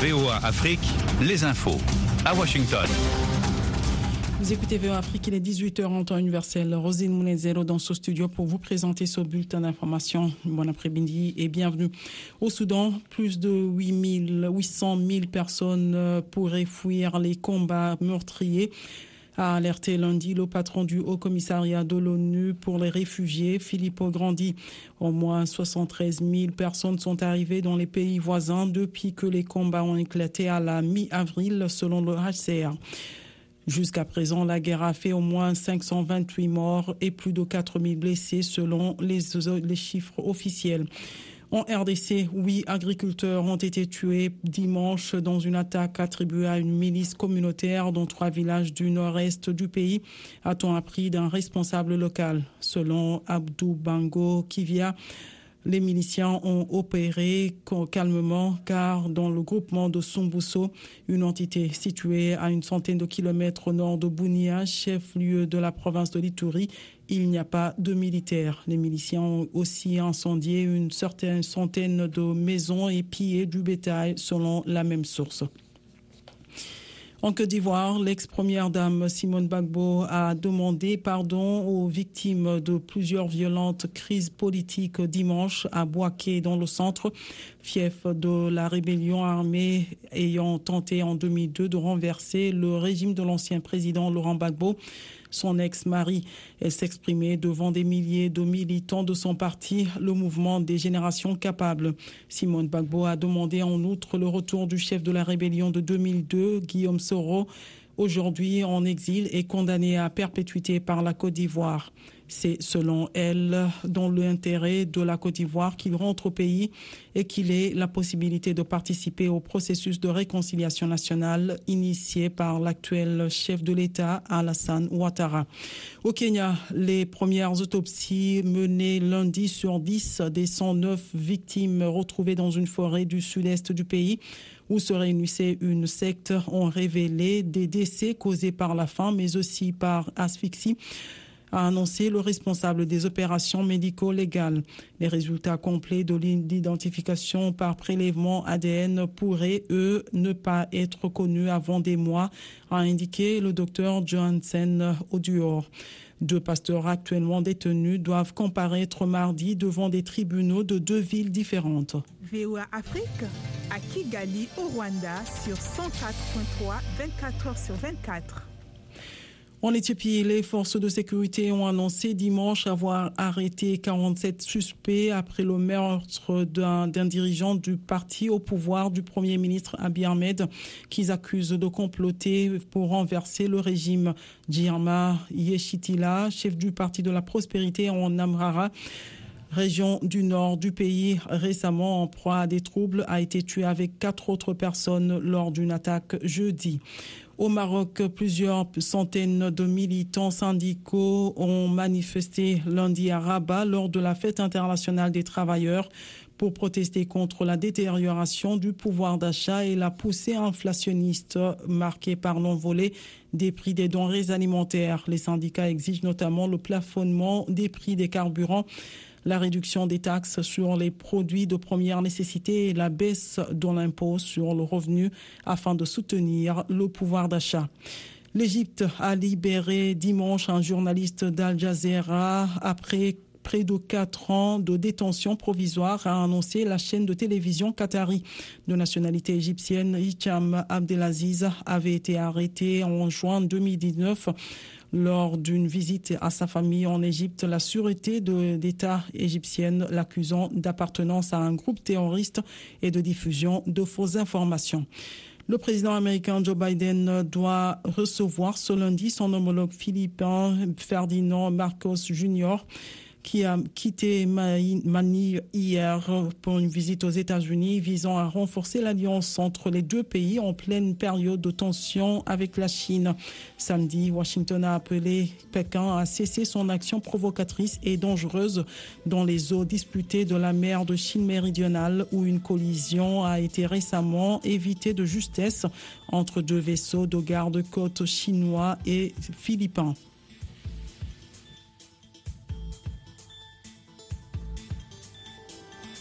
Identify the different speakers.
Speaker 1: VOA Afrique, les infos. À Washington.
Speaker 2: Vous écoutez VOA Afrique, il est 18h en temps universel. Rosine Mounezero dans ce studio pour vous présenter ce bulletin d'information. Bon après-midi et bienvenue. Au Soudan, plus de 800 000 personnes pourraient fuir les combats meurtriers a alerté lundi le patron du Haut-Commissariat de l'ONU pour les réfugiés, Filippo Grandi. Au moins 73 000 personnes sont arrivées dans les pays voisins depuis que les combats ont éclaté à la mi-avril, selon le HCR. Jusqu'à présent, la guerre a fait au moins 528 morts et plus de 4 000 blessés selon les chiffres officiels. En RDC, huit agriculteurs ont été tués dimanche dans une attaque attribuée à une milice communautaire dans trois villages du nord-est du pays, a-t-on appris d'un responsable local. Selon Abdou Bango Kivia, les miliciens ont opéré calmement car dans le groupement de Sumbuso, une entité située à une centaine de kilomètres au nord de Bounia, chef-lieu de la province de l'Ituri, il n'y a pas de militaires. Les miliciens ont aussi incendié une certaine centaine de maisons et pillé du bétail selon la même source. En Côte d'Ivoire, l'ex-première dame Simone Bagbo a demandé pardon aux victimes de plusieurs violentes crises politiques dimanche à Boaké dans le centre, fief de la rébellion armée ayant tenté en 2002 de renverser le régime de l'ancien président Laurent Gbagbo son ex-mari. S'exprimait devant des milliers de militants de son parti, le mouvement des générations capables. Simone Bagbo a demandé en outre le retour du chef de la rébellion de 2002, Guillaume Soro, aujourd'hui en exil et condamné à perpétuité par la Côte d'Ivoire. C'est selon elle dans l'intérêt de la Côte d'Ivoire qu'il rentre au pays et qu'il ait la possibilité de participer au processus de réconciliation nationale initié par l'actuel chef de l'État Alassane Ouattara. Au Kenya, les premières autopsies menées lundi sur 10 des 109 victimes retrouvées dans une forêt du sud-est du pays où se réunissait une secte ont révélé des décès causés par la faim mais aussi par asphyxie a annoncé le responsable des opérations médico-légales. Les résultats complets de l'identification par prélèvement ADN pourraient, eux, ne pas être connus avant des mois, a indiqué le docteur Johansen Oduor. Deux pasteurs actuellement détenus doivent comparaître mardi devant des tribunaux de deux villes différentes.
Speaker 3: VOA Afrique Kigali au Rwanda sur 104.3 24 heures sur 24.
Speaker 2: En Éthiopie, les forces de sécurité ont annoncé dimanche avoir arrêté 47 suspects après le meurtre d'un dirigeant du parti au pouvoir du Premier ministre Abiy Ahmed, qu'ils accusent de comploter pour renverser le régime. Djirma Yeshitila, chef du Parti de la Prospérité en Amrara, région du nord du pays, récemment en proie à des troubles, a été tué avec quatre autres personnes lors d'une attaque jeudi. Au Maroc, plusieurs centaines de militants syndicaux ont manifesté lundi à Rabat lors de la fête internationale des travailleurs pour protester contre la détérioration du pouvoir d'achat et la poussée inflationniste marquée par l'envolée des prix des denrées alimentaires. Les syndicats exigent notamment le plafonnement des prix des carburants la réduction des taxes sur les produits de première nécessité et la baisse de l'impôt sur le revenu afin de soutenir le pouvoir d'achat. L'Égypte a libéré dimanche un journaliste d'Al Jazeera après près de quatre ans de détention provisoire, a annoncé la chaîne de télévision qatari. De nationalité égyptienne, Hicham Abdelaziz avait été arrêté en juin 2019 lors d'une visite à sa famille en Égypte, la sûreté d'État égyptienne l'accusant d'appartenance à un groupe terroriste et de diffusion de fausses informations. Le président américain Joe Biden doit recevoir ce lundi son homologue philippin Ferdinand Marcos Jr qui a quitté Manille hier pour une visite aux États-Unis visant à renforcer l'alliance entre les deux pays en pleine période de tension avec la Chine. Samedi, Washington a appelé Pékin à cesser son action provocatrice et dangereuse dans les eaux disputées de la mer de Chine méridionale où une collision a été récemment évitée de justesse entre deux vaisseaux de garde-côte chinois et philippins.